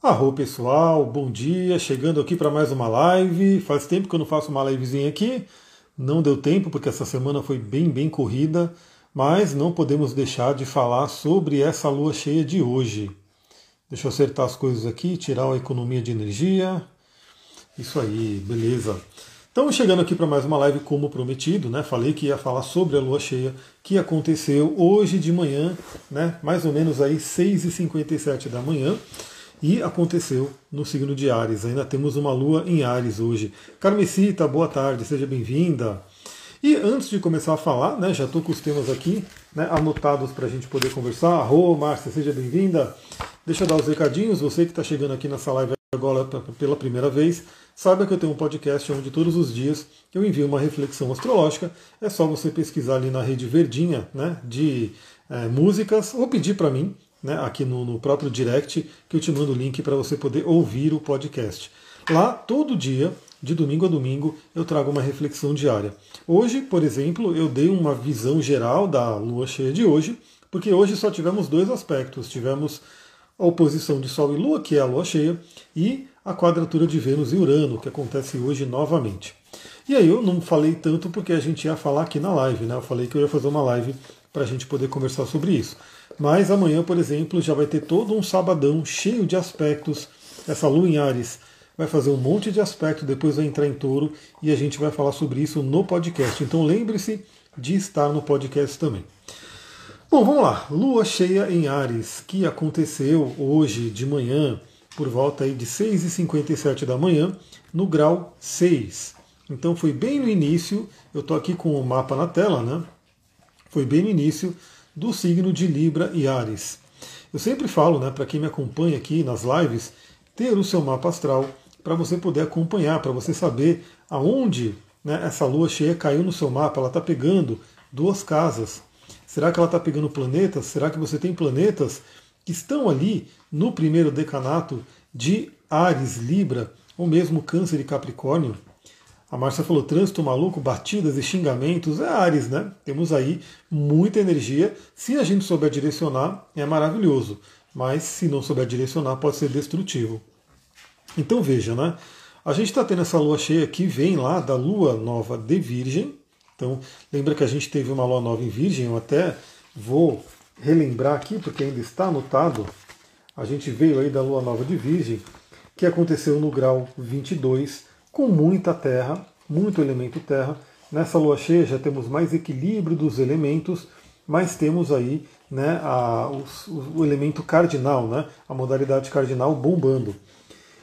Arro pessoal, bom dia, chegando aqui para mais uma live. Faz tempo que eu não faço uma livezinha aqui, não deu tempo porque essa semana foi bem, bem corrida, mas não podemos deixar de falar sobre essa lua cheia de hoje. Deixa eu acertar as coisas aqui, tirar a economia de energia. Isso aí, beleza. Então, chegando aqui para mais uma live como prometido, né? Falei que ia falar sobre a lua cheia que aconteceu hoje de manhã, né? Mais ou menos aí 6h57 da manhã. E aconteceu no signo de Ares. Ainda temos uma lua em Ares hoje. Carmesita, boa tarde, seja bem-vinda. E antes de começar a falar, né, já estou com os temas aqui né, anotados para a gente poder conversar. Arro, Márcia, seja bem-vinda. Deixa eu dar os recadinhos. Você que está chegando aqui nessa live agora pela primeira vez, saiba que eu tenho um podcast onde todos os dias eu envio uma reflexão astrológica. É só você pesquisar ali na rede verdinha né, de é, músicas ou pedir para mim né, aqui no, no, próprio direct, que eu te mando o link para você poder ouvir o podcast. Lá, todo dia, de domingo a domingo, eu trago uma reflexão diária. Hoje, por exemplo, eu dei uma visão geral da lua cheia de hoje, porque hoje só tivemos dois aspectos. Tivemos a oposição de Sol e Lua, que é a lua cheia, e a quadratura de Vênus e Urano, que acontece hoje novamente. E aí eu não falei tanto porque a gente ia falar aqui na live, né? Eu falei que eu ia fazer uma live para a gente poder conversar sobre isso. Mas amanhã, por exemplo, já vai ter todo um sabadão cheio de aspectos. Essa lua em Ares vai fazer um monte de aspecto, depois vai entrar em touro e a gente vai falar sobre isso no podcast. Então lembre-se de estar no podcast também. Bom, vamos lá. Lua cheia em Ares, que aconteceu hoje de manhã, por volta aí de 6h57 da manhã, no grau 6. Então foi bem no início, eu estou aqui com o mapa na tela, né? Foi bem no início do signo de Libra e Ares. Eu sempre falo, né, para quem me acompanha aqui nas lives, ter o seu mapa astral para você poder acompanhar, para você saber aonde né, essa lua cheia caiu no seu mapa. Ela está pegando duas casas. Será que ela está pegando planetas? Será que você tem planetas que estão ali no primeiro decanato de Ares, Libra, ou mesmo Câncer e Capricórnio? A Márcia falou: trânsito maluco, batidas e xingamentos. É Ares, né? Temos aí muita energia. Se a gente souber direcionar, é maravilhoso. Mas se não souber direcionar, pode ser destrutivo. Então veja, né? A gente está tendo essa lua cheia que vem lá da lua nova de Virgem. Então, lembra que a gente teve uma lua nova em Virgem? Eu até vou relembrar aqui, porque ainda está anotado. A gente veio aí da lua nova de Virgem, que aconteceu no grau 22 com muita terra, muito elemento terra. Nessa lua cheia já temos mais equilíbrio dos elementos, mas temos aí né, a, o, o elemento cardinal, né, a modalidade cardinal bombando.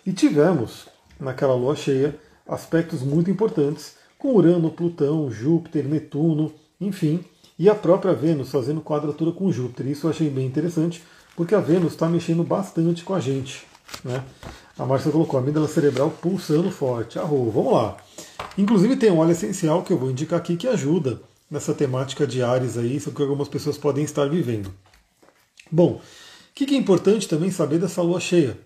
E tivemos, naquela lua cheia, aspectos muito importantes, com Urano, Plutão, Júpiter, Netuno, enfim, e a própria Vênus fazendo quadratura com Júpiter. Isso eu achei bem interessante, porque a Vênus está mexendo bastante com a gente. Né? A Márcia colocou a amígdala cerebral pulsando forte. Arro, vamos lá. Inclusive tem um óleo essencial que eu vou indicar aqui que ajuda nessa temática de Ares aí, isso que algumas pessoas podem estar vivendo. Bom, o que é importante também saber dessa lua cheia?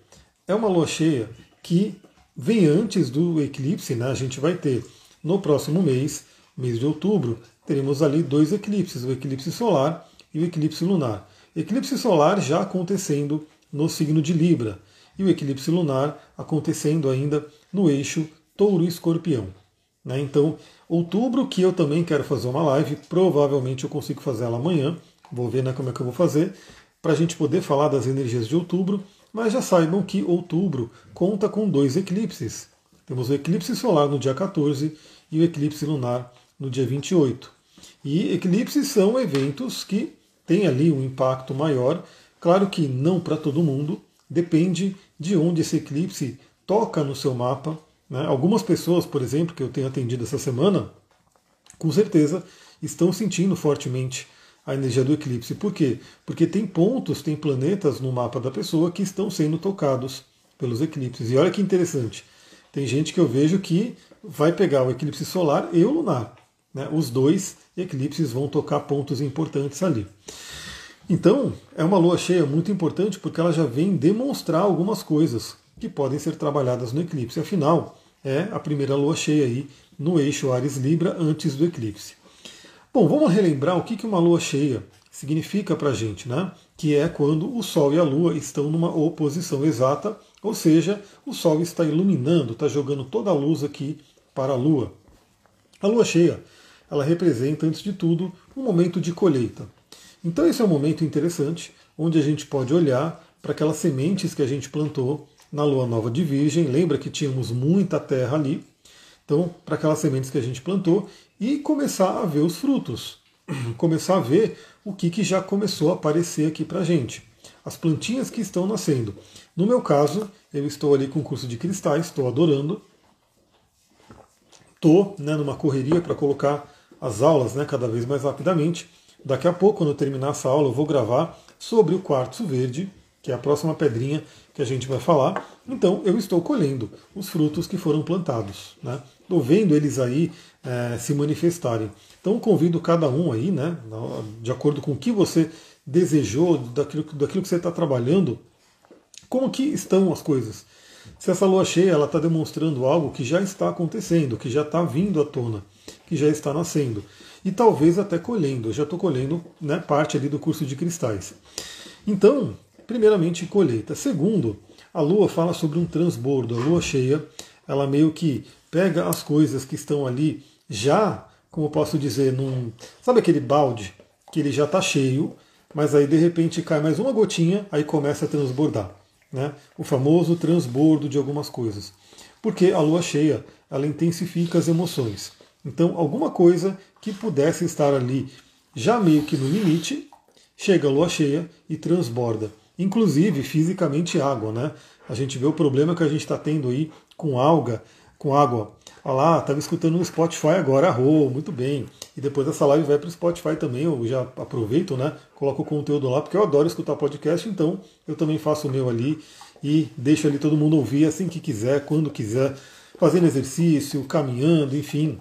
É uma lua cheia que vem antes do eclipse, né? A gente vai ter no próximo mês, mês de outubro, teremos ali dois eclipses, o eclipse solar e o eclipse lunar. Eclipse solar já acontecendo no signo de Libra e o eclipse lunar acontecendo ainda no eixo Touro Escorpião. Né? Então, outubro, que eu também quero fazer uma live, provavelmente eu consigo fazer ela amanhã, vou ver né, como é que eu vou fazer, para a gente poder falar das energias de outubro, mas já saibam que outubro conta com dois eclipses. Temos o eclipse solar no dia 14 e o eclipse lunar no dia 28. E eclipses são eventos que têm ali um impacto maior, claro que não para todo mundo, depende de onde esse eclipse toca no seu mapa. Né? Algumas pessoas, por exemplo, que eu tenho atendido essa semana, com certeza estão sentindo fortemente a energia do eclipse. Por quê? Porque tem pontos, tem planetas no mapa da pessoa que estão sendo tocados pelos eclipses. E olha que interessante. Tem gente que eu vejo que vai pegar o eclipse solar e o lunar. Né? Os dois eclipses vão tocar pontos importantes ali. Então, é uma lua cheia muito importante porque ela já vem demonstrar algumas coisas que podem ser trabalhadas no eclipse. Afinal, é a primeira lua cheia aí no eixo Ares Libra antes do eclipse. Bom, vamos relembrar o que uma lua cheia significa para a gente, né? Que é quando o Sol e a Lua estão numa oposição exata, ou seja, o Sol está iluminando, está jogando toda a luz aqui para a Lua. A Lua cheia, ela representa, antes de tudo, um momento de colheita. Então esse é um momento interessante, onde a gente pode olhar para aquelas sementes que a gente plantou na Lua Nova de Virgem. Lembra que tínhamos muita terra ali, então, para aquelas sementes que a gente plantou e começar a ver os frutos, começar a ver o que, que já começou a aparecer aqui para a gente, as plantinhas que estão nascendo. No meu caso, eu estou ali com o curso de cristais, estou adorando, estou né, numa correria para colocar as aulas né, cada vez mais rapidamente. Daqui a pouco, quando eu terminar essa aula, eu vou gravar sobre o quartzo verde, que é a próxima pedrinha que a gente vai falar. Então, eu estou colhendo os frutos que foram plantados. Né? Estou vendo eles aí é, se manifestarem. Então, convido cada um aí, né, de acordo com o que você desejou, daquilo, daquilo que você está trabalhando, como que estão as coisas. Se essa lua cheia ela está demonstrando algo que já está acontecendo, que já está vindo à tona, que já está nascendo e talvez até colhendo. Eu já estou colhendo né, parte ali do curso de cristais. Então, primeiramente colheita. Segundo, a Lua fala sobre um transbordo. A Lua cheia, ela meio que pega as coisas que estão ali já, como posso dizer, num. Sabe aquele balde que ele já está cheio, mas aí de repente cai mais uma gotinha, aí começa a transbordar. Né? O famoso transbordo de algumas coisas. Porque a lua cheia, ela intensifica as emoções. Então, alguma coisa que pudesse estar ali já meio que no limite, chega a lua cheia e transborda. Inclusive, fisicamente, água. Né? A gente vê o problema que a gente está tendo aí com alga, com água. Olha lá, estava escutando no Spotify agora, arro, muito bem. E depois essa live vai para o Spotify também, eu já aproveito, né? Coloco o conteúdo lá, porque eu adoro escutar podcast, então eu também faço o meu ali e deixo ali todo mundo ouvir assim que quiser, quando quiser, fazendo exercício, caminhando, enfim,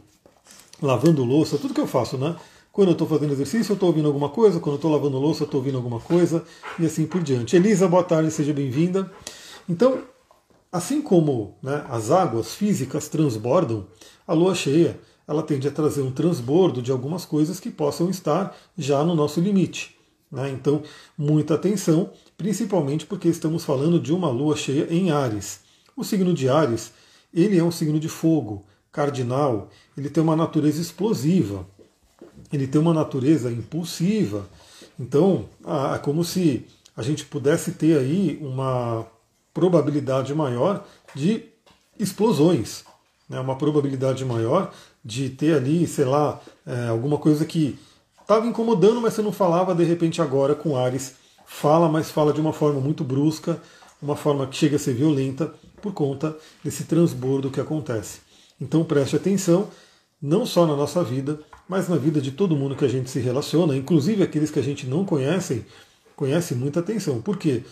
lavando louça, tudo que eu faço, né? Quando eu estou fazendo exercício, eu estou ouvindo alguma coisa, quando eu estou lavando louça, eu estou ouvindo alguma coisa, e assim por diante. Elisa, boa tarde, seja bem-vinda. Então, Assim como né, as águas físicas transbordam, a lua cheia ela tende a trazer um transbordo de algumas coisas que possam estar já no nosso limite. Né? Então, muita atenção, principalmente porque estamos falando de uma lua cheia em Ares. O signo de Ares ele é um signo de fogo, cardinal, ele tem uma natureza explosiva, ele tem uma natureza impulsiva. Então, é como se a gente pudesse ter aí uma probabilidade maior de explosões, né? uma probabilidade maior de ter ali, sei lá, é, alguma coisa que estava incomodando, mas você não falava, de repente agora com Ares fala, mas fala de uma forma muito brusca, uma forma que chega a ser violenta por conta desse transbordo que acontece. Então preste atenção, não só na nossa vida, mas na vida de todo mundo que a gente se relaciona, inclusive aqueles que a gente não conhece, conhece muita atenção. Por quê?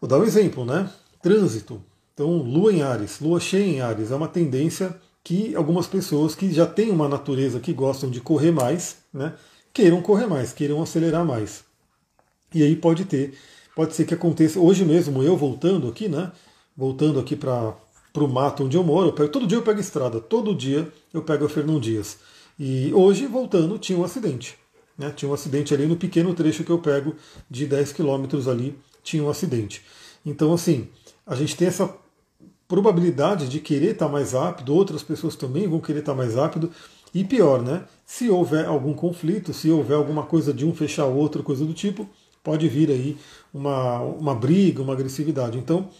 Vou dar um exemplo, né? Trânsito. Então, lua em Ares, lua cheia em Ares, é uma tendência que algumas pessoas que já têm uma natureza que gostam de correr mais, né, queiram correr mais, queiram acelerar mais. E aí pode ter, pode ser que aconteça, hoje mesmo eu voltando aqui, né, voltando aqui para o mato onde eu moro, eu pego, todo dia eu pego estrada, todo dia eu pego a Fernão Dias. E hoje, voltando, tinha um acidente. Né, tinha um acidente ali no pequeno trecho que eu pego de 10 quilômetros ali tinha um acidente. Então, assim, a gente tem essa probabilidade de querer estar mais rápido, outras pessoas também vão querer estar mais rápido. E pior, né? Se houver algum conflito, se houver alguma coisa de um fechar o outro, coisa do tipo, pode vir aí uma, uma briga, uma agressividade. Então,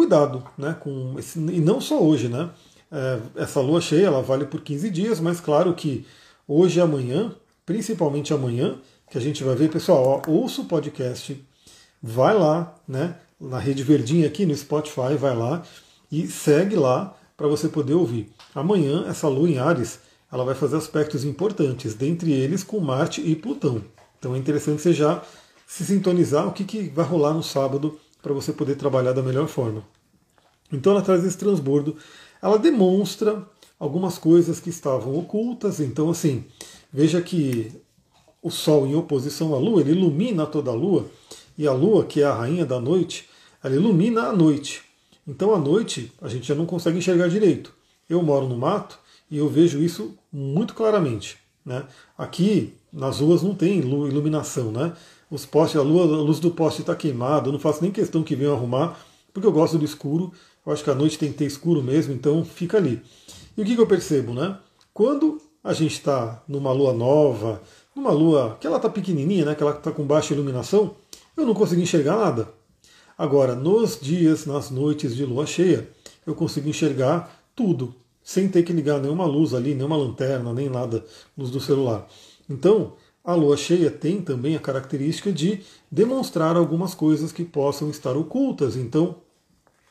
cuidado, né? Com esse, e não só hoje, né? É, essa lua cheia ela vale por 15 dias, mas claro que hoje e amanhã, principalmente amanhã, que a gente vai ver, pessoal, ó, ouça o podcast vai lá, né, na rede verdinha aqui no Spotify, vai lá e segue lá para você poder ouvir. Amanhã essa lua em Ares, ela vai fazer aspectos importantes, dentre eles com Marte e Plutão. Então é interessante você já se sintonizar o que, que vai rolar no sábado para você poder trabalhar da melhor forma. Então ela traz esse transbordo, ela demonstra algumas coisas que estavam ocultas. Então assim, veja que o Sol em oposição à Lua, ele ilumina toda a Lua, e a lua, que é a rainha da noite, ela ilumina a noite. Então à noite a gente já não consegue enxergar direito. Eu moro no mato e eu vejo isso muito claramente. Né? Aqui nas ruas não tem iluminação, né? Os postes, a, lua, a luz do poste está queimada, eu não faço nem questão que venham arrumar, porque eu gosto do escuro, eu acho que a noite tem que ter escuro mesmo, então fica ali. E o que, que eu percebo, né? Quando a gente está numa lua nova, numa lua que ela está pequenininha, né? Que ela está com baixa iluminação, eu não consigo enxergar nada. Agora, nos dias, nas noites de lua cheia, eu consigo enxergar tudo, sem ter que ligar nenhuma luz ali, nenhuma lanterna, nem nada, luz do celular. Então, a lua cheia tem também a característica de demonstrar algumas coisas que possam estar ocultas. Então,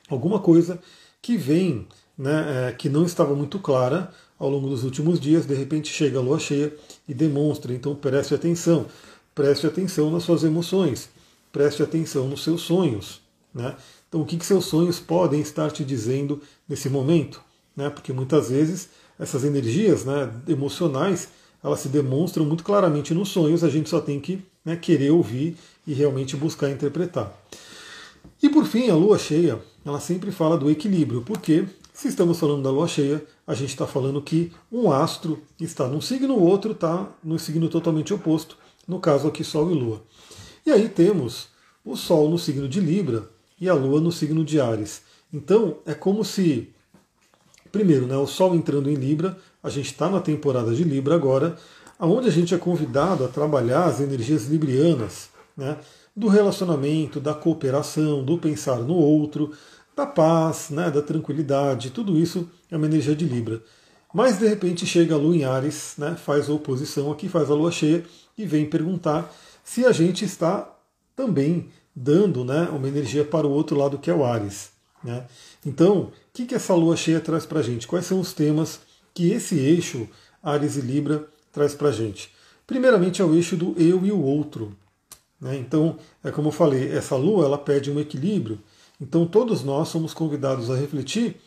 alguma coisa que vem, né, é, que não estava muito clara ao longo dos últimos dias, de repente chega a lua cheia e demonstra. Então, preste atenção, preste atenção nas suas emoções, preste atenção nos seus sonhos. Né? Então, o que, que seus sonhos podem estar te dizendo nesse momento? Né? Porque muitas vezes essas energias né, emocionais elas se demonstram muito claramente nos sonhos, a gente só tem que né, querer ouvir e realmente buscar interpretar. E por fim, a lua cheia, ela sempre fala do equilíbrio, porque se estamos falando da lua cheia, a gente está falando que um astro está num signo, o outro está no signo totalmente oposto, no caso aqui Sol e Lua. E aí temos o Sol no signo de Libra e a Lua no signo de Ares. Então é como se, primeiro, né, o Sol entrando em Libra, a gente está na temporada de Libra agora, onde a gente é convidado a trabalhar as energias librianas, né, do relacionamento, da cooperação, do pensar no outro, da paz, né, da tranquilidade, tudo isso é uma energia de Libra. Mas de repente chega a Lua em Ares, né, faz a oposição aqui, faz a Lua cheia e vem perguntar se a gente está também dando né, uma energia para o outro lado que é o Ares. Né? Então, o que, que essa Lua cheia traz para a gente? Quais são os temas que esse eixo Ares e Libra traz para a gente? Primeiramente é o eixo do eu e o outro. Né? Então, é como eu falei, essa Lua ela pede um equilíbrio. Então, todos nós somos convidados a refletir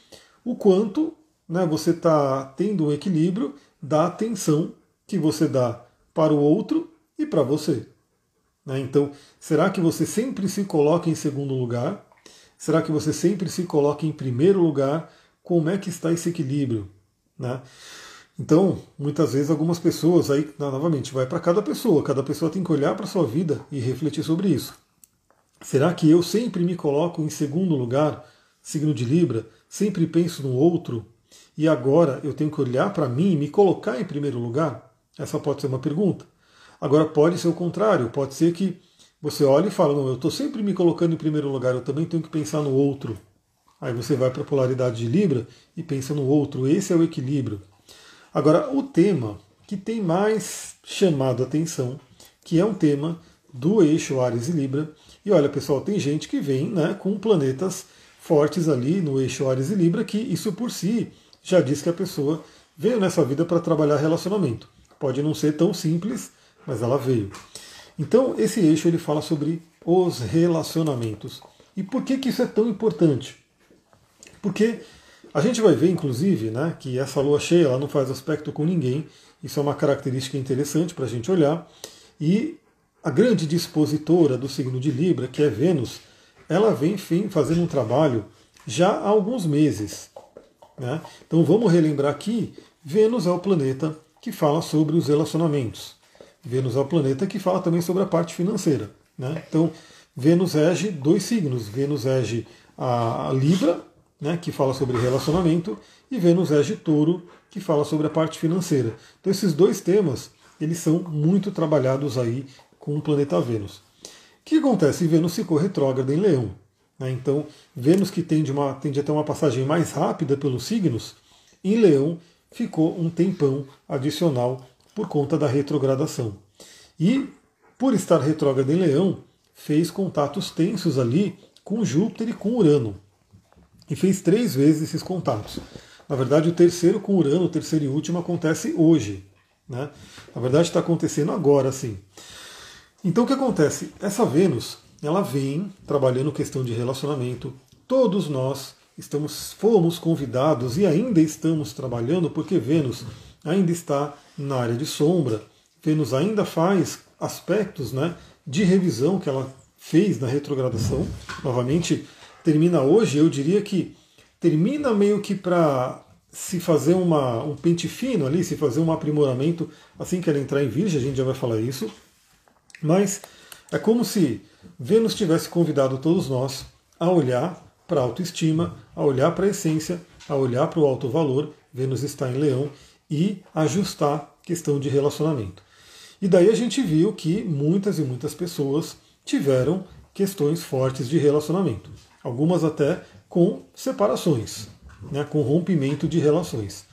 o quanto né, você está tendo um equilíbrio da atenção que você dá para o outro e para você. Né? Então, será que você sempre se coloca em segundo lugar? Será que você sempre se coloca em primeiro lugar? Como é que está esse equilíbrio? Né? Então, muitas vezes algumas pessoas, aí novamente, vai para cada pessoa, cada pessoa tem que olhar para a sua vida e refletir sobre isso. Será que eu sempre me coloco em segundo lugar, signo de Libra, sempre penso no outro, e agora eu tenho que olhar para mim e me colocar em primeiro lugar? Essa pode ser uma pergunta. Agora pode ser o contrário, pode ser que você olhe e fala, não, eu estou sempre me colocando em primeiro lugar, eu também tenho que pensar no outro. Aí você vai para a polaridade de Libra e pensa no outro. Esse é o equilíbrio. Agora, o tema que tem mais chamado a atenção, que é um tema do eixo Ares e Libra. E olha, pessoal, tem gente que vem né, com planetas fortes ali no eixo Ares e Libra, que isso por si já diz que a pessoa veio nessa vida para trabalhar relacionamento. Pode não ser tão simples, mas ela veio. Então, esse eixo ele fala sobre os relacionamentos. E por que, que isso é tão importante? Porque a gente vai ver, inclusive, né, que essa lua cheia ela não faz aspecto com ninguém. Isso é uma característica interessante para a gente olhar. E a grande dispositora do signo de Libra, que é Vênus, ela vem enfim, fazendo um trabalho já há alguns meses. Né? Então vamos relembrar aqui: Vênus é o planeta que fala sobre os relacionamentos. Vênus é o planeta que fala também sobre a parte financeira. Né? Então, Vênus rege dois signos. Vênus rege a Libra, né, que fala sobre relacionamento, e Vênus rege Touro, que fala sobre a parte financeira. Então, esses dois temas eles são muito trabalhados aí com o planeta Vênus. O que acontece? Vênus ficou retrógrada em Leão. Né? Então, Vênus, que tende, uma, tende a ter uma passagem mais rápida pelos signos, em Leão ficou um tempão adicional por conta da retrogradação. E, por estar retrógrado em Leão, fez contatos tensos ali com Júpiter e com Urano. E fez três vezes esses contatos. Na verdade, o terceiro com Urano, o terceiro e último, acontece hoje. Né? Na verdade, está acontecendo agora, sim. Então, o que acontece? Essa Vênus, ela vem trabalhando questão de relacionamento. Todos nós estamos, fomos convidados e ainda estamos trabalhando, porque Vênus ainda está na área de sombra. Vênus ainda faz aspectos né, de revisão que ela fez na retrogradação. Novamente, termina hoje, eu diria que termina meio que para se fazer uma, um pente fino ali, se fazer um aprimoramento assim que ela entrar em Virgem, a gente já vai falar isso. Mas é como se Vênus tivesse convidado todos nós a olhar para a autoestima, a olhar para a essência, a olhar para o alto valor. Vênus está em Leão e ajustar questão de relacionamento. E daí a gente viu que muitas e muitas pessoas tiveram questões fortes de relacionamento, algumas até com separações, né, com rompimento de relações.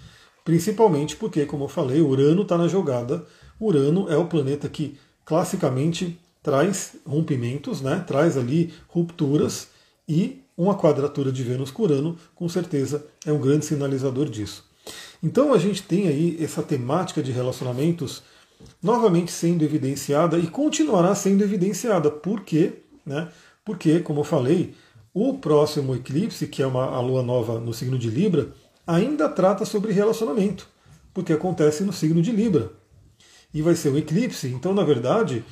Principalmente porque, como eu falei, Urano está na jogada. Urano é o planeta que classicamente traz rompimentos, né, traz ali rupturas e uma quadratura de Vênus com Urano, com certeza, é um grande sinalizador disso. Então a gente tem aí essa temática de relacionamentos novamente sendo evidenciada e continuará sendo evidenciada. Por quê? Né? Porque, como eu falei, o próximo eclipse, que é uma, a lua nova no signo de Libra, ainda trata sobre relacionamento, porque acontece no signo de Libra. E vai ser um eclipse, então, na verdade,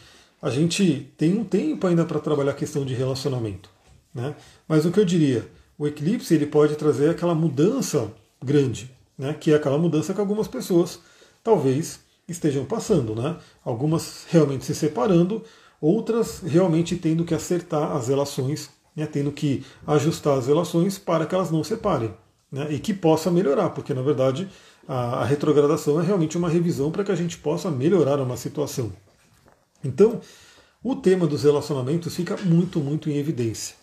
a gente tem um tempo ainda para trabalhar a questão de relacionamento. Né? Mas o que eu diria, o eclipse ele pode trazer aquela mudança grande, né? que é aquela mudança que algumas pessoas talvez estejam passando. Né? Algumas realmente se separando, outras realmente tendo que acertar as relações, né? tendo que ajustar as relações para que elas não separem. Né? E que possa melhorar, porque na verdade a, a retrogradação é realmente uma revisão para que a gente possa melhorar uma situação. Então, o tema dos relacionamentos fica muito, muito em evidência.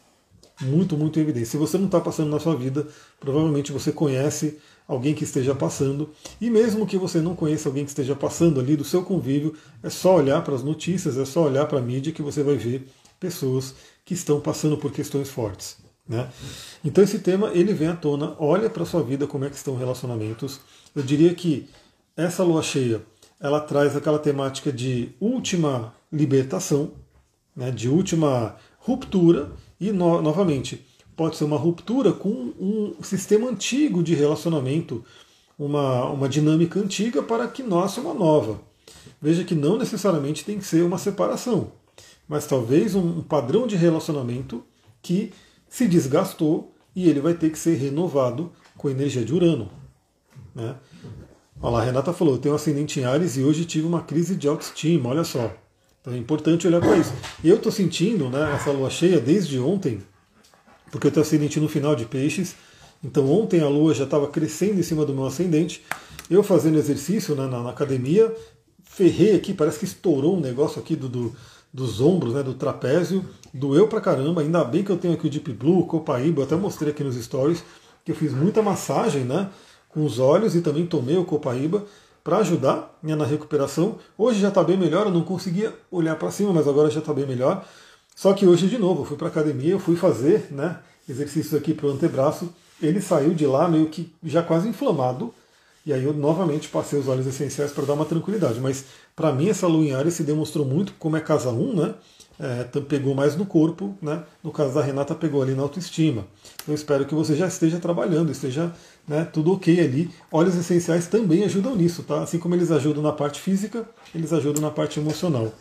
Muito, muito em evidência. Se você não está passando na sua vida, provavelmente você conhece alguém que esteja passando. E mesmo que você não conheça alguém que esteja passando ali do seu convívio, é só olhar para as notícias, é só olhar para a mídia que você vai ver pessoas que estão passando por questões fortes. Né? Então esse tema ele vem à tona, olha para sua vida como é que estão relacionamentos. Eu diria que essa lua cheia ela traz aquela temática de última libertação, né, de última ruptura e no, novamente pode ser uma ruptura com um sistema antigo de relacionamento, uma, uma dinâmica antiga para que nasça uma nova. Veja que não necessariamente tem que ser uma separação, mas talvez um, padrão de relacionamento que se desgastou e ele vai ter que ser renovado com a energia de Urano. Né? Olha lá, a Renata falou, eu tenho ascendente em Ares e hoje tive uma crise de autoestima, olha só. Então é importante olhar para isso. Eu estou sentindo né, essa lua cheia desde ontem, porque eu estou ascendente no final de peixes. Então ontem a lua já estava crescendo em cima do meu ascendente. Eu fazendo exercício né, na, na, academia, ferrei aqui, parece que estourou um negócio aqui do, do dos ombros, né, do trapézio, doeu pra caramba. Ainda bem que eu tenho aqui o Deep Blue, Copaíba, eu até mostrei aqui nos stories, que eu fiz muita massagem né, com os olhos e também tomei o Copaíba para ajudar né, na recuperação. Hoje já está bem melhor, eu não conseguia olhar para cima, mas agora já está bem melhor. Só que hoje, de novo, eu fui para academia, eu fui fazer né, exercícios aqui para o antebraço. Ele saiu de lá meio que já quase inflamado. E aí eu novamente passei os óleos essenciais para dar uma tranquilidade. Mas para mim essa lua em Ares se demonstrou muito como é casa 1, né? É, pegou mais no corpo, né? No caso da Renata pegou ali na autoestima. Eu espero que você já esteja trabalhando, esteja né, tudo ok ali. Óleos essenciais também ajudam nisso, tá? Assim como eles ajudam na parte física, eles ajudam na parte emocional.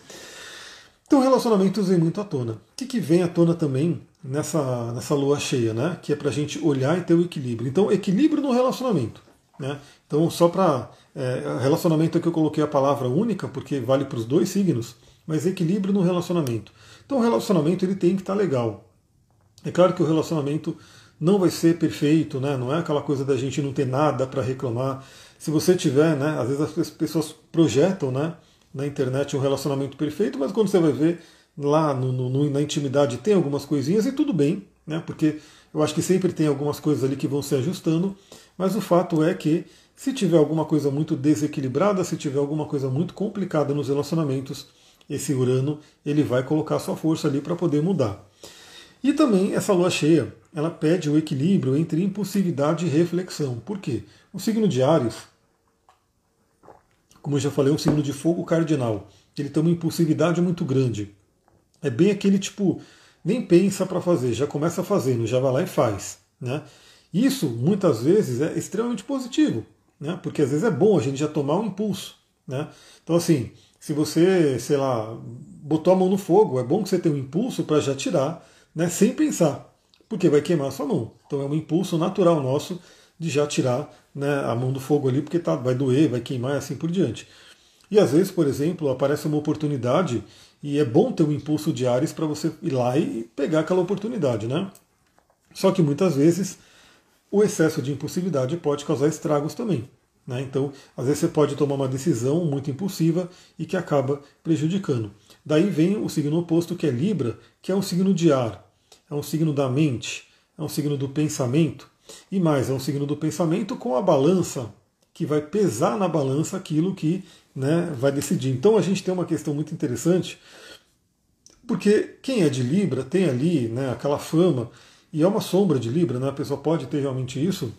Então, relacionamentos vem muito à tona. O que, que vem à tona também nessa, nessa lua cheia, né? Que é para a gente olhar e ter o equilíbrio. Então, equilíbrio no relacionamento. Né? Então, só para. É, relacionamento aqui eu coloquei a palavra única, porque vale para os dois signos, mas equilíbrio no relacionamento. Então, o relacionamento ele tem que estar tá legal. É claro que o relacionamento não vai ser perfeito, né? não é aquela coisa da gente não ter nada para reclamar. Se você tiver, né, às vezes as pessoas projetam, né? na internet um relacionamento perfeito, mas quando você vai ver lá no, no, na intimidade tem algumas coisinhas e tudo bem, né? Porque eu acho que sempre tem algumas coisas ali que vão se ajustando, mas o fato é que se tiver alguma coisa muito desequilibrada, se tiver alguma coisa muito complicada nos relacionamentos, esse Urano ele vai colocar sua força ali para poder mudar. E também essa lua cheia, ela pede o equilíbrio entre impulsividade e reflexão. Por quê? O signo de Ares como eu já falei, é um signo de fogo cardinal. Ele tem uma impulsividade muito grande. É bem aquele tipo, nem pensa para fazer, já começa fazendo, já vai lá e faz. Né? Isso, muitas vezes, é extremamente positivo, né? porque às vezes é bom a gente já tomar um impulso. Né? Então, assim, se você, sei lá, botou a mão no fogo, é bom que você tenha um impulso para já tirar, né? sem pensar, porque vai queimar a sua mão. Então é um impulso natural nosso de já tirar né, a mão do fogo ali, porque tá, vai doer, vai queimar e assim por diante. E às vezes, por exemplo, aparece uma oportunidade e é bom ter um impulso de Ares para você ir lá e pegar aquela oportunidade, né? Só que muitas vezes o excesso de impulsividade pode causar estragos também. Né? Então, às vezes você pode tomar uma decisão muito impulsiva e que acaba prejudicando. Daí vem o signo oposto, que é Libra, que é um signo de ar, é um signo da mente, é um signo do pensamento, e mais, é um signo do pensamento com a balança, que vai pesar na balança aquilo que né, vai decidir. Então a gente tem uma questão muito interessante, porque quem é de Libra tem ali né, aquela fama, e é uma sombra de Libra, né, a pessoa pode ter realmente isso,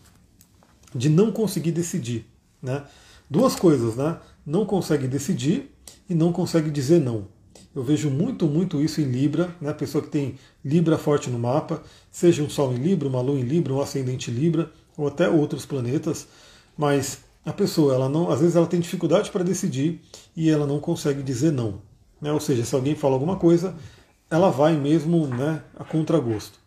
de não conseguir decidir. Né? Duas coisas, né? Não consegue decidir e não consegue dizer não. Eu vejo muito, muito isso em Libra, né? Pessoa que tem Libra forte no mapa, seja um Sol em Libra, uma Lua em Libra, um ascendente Libra, ou até outros planetas, mas a pessoa, ela não, às vezes ela tem dificuldade para decidir e ela não consegue dizer não. Né? Ou seja, se alguém fala alguma coisa, ela vai mesmo né, a contragosto.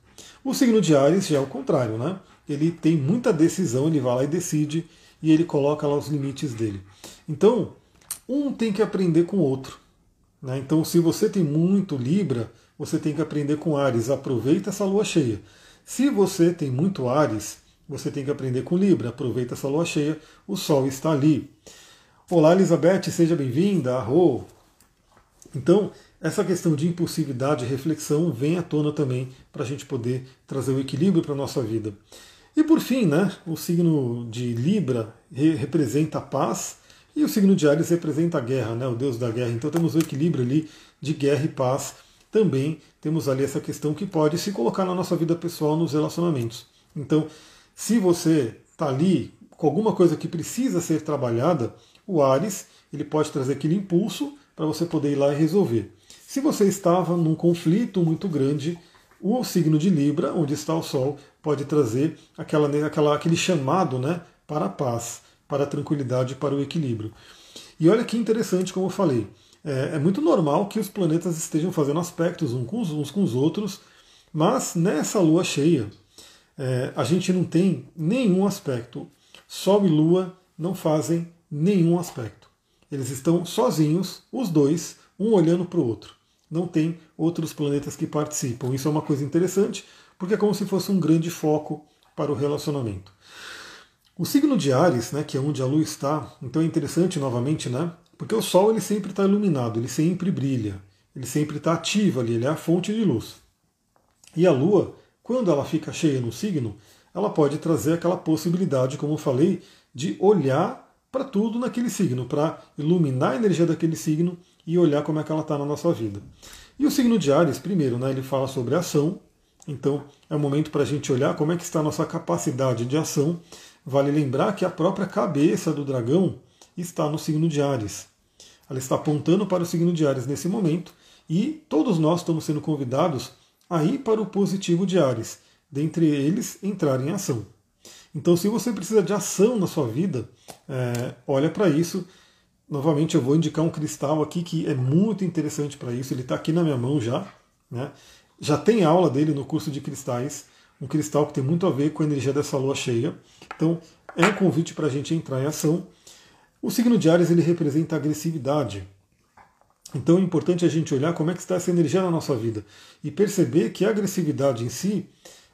O signo de Ares já é o contrário, né? Ele tem muita decisão, ele vai lá e decide e ele coloca lá os limites dele. Então, um tem que aprender com o outro. Né? Então, se você tem muito Libra, você tem que aprender com Ares. Aproveita essa lua cheia. Se você tem muito Ares, você tem que aprender com Libra. Aproveita essa lua cheia. O Sol está ali. Olá, Elizabeth, seja bem-vinda. Arro. Então, essa questão de impulsividade e reflexão vem à tona também para a gente poder trazer o equilíbrio para a nossa vida. E por fim, né, o signo de Libra representa a paz e o signo de Ares representa a guerra, né, o deus da guerra. Então temos o equilíbrio ali de guerra e paz. Também temos ali essa questão que pode se colocar na nossa vida pessoal, nos relacionamentos. Então, se você está ali com alguma coisa que precisa ser trabalhada, o Ares ele pode trazer aquele impulso para você poder ir lá e resolver. Se você estava num conflito muito grande, o signo de Libra, onde está o Sol, pode trazer aquela, aquela, aquele chamado né, para a paz, para a tranquilidade, para o equilíbrio. E olha que interessante, como eu falei, é, é muito normal que os planetas estejam fazendo aspectos uns com os, uns com os outros, mas nessa lua cheia, é, a gente não tem nenhum aspecto. Sol e Lua não fazem nenhum aspecto. Eles estão sozinhos, os dois, um olhando para o outro não tem outros planetas que participam. Isso é uma coisa interessante, porque é como se fosse um grande foco para o relacionamento. O signo de Ares, né, que é onde a Lua está, então é interessante novamente, né, porque o Sol ele sempre está iluminado, ele sempre brilha, ele sempre está ativo ali, ele é a fonte de luz. E a Lua, quando ela fica cheia no signo, ela pode trazer aquela possibilidade, como eu falei, de olhar para tudo naquele signo, para iluminar a energia daquele signo e olhar como é que ela está na nossa vida. E o signo de Ares, primeiro, né, ele fala sobre ação, então é o momento para a gente olhar como é que está a nossa capacidade de ação. Vale lembrar que a própria cabeça do dragão está no signo de Ares. Ela está apontando para o signo de Ares nesse momento e todos nós estamos sendo convidados a ir para o positivo de Ares, dentre eles entrar em ação. Então, se você precisa de ação na sua vida, é, olha para isso Novamente eu vou indicar um cristal aqui que é muito interessante para isso. Ele está aqui na minha mão já. Né? Já tem aula dele no curso de cristais. Um cristal que tem muito a ver com a energia dessa lua cheia. Então é um convite para a gente entrar em ação. O signo de Ares ele representa agressividade. Então é importante a gente olhar como é que está essa energia na nossa vida e perceber que a agressividade em si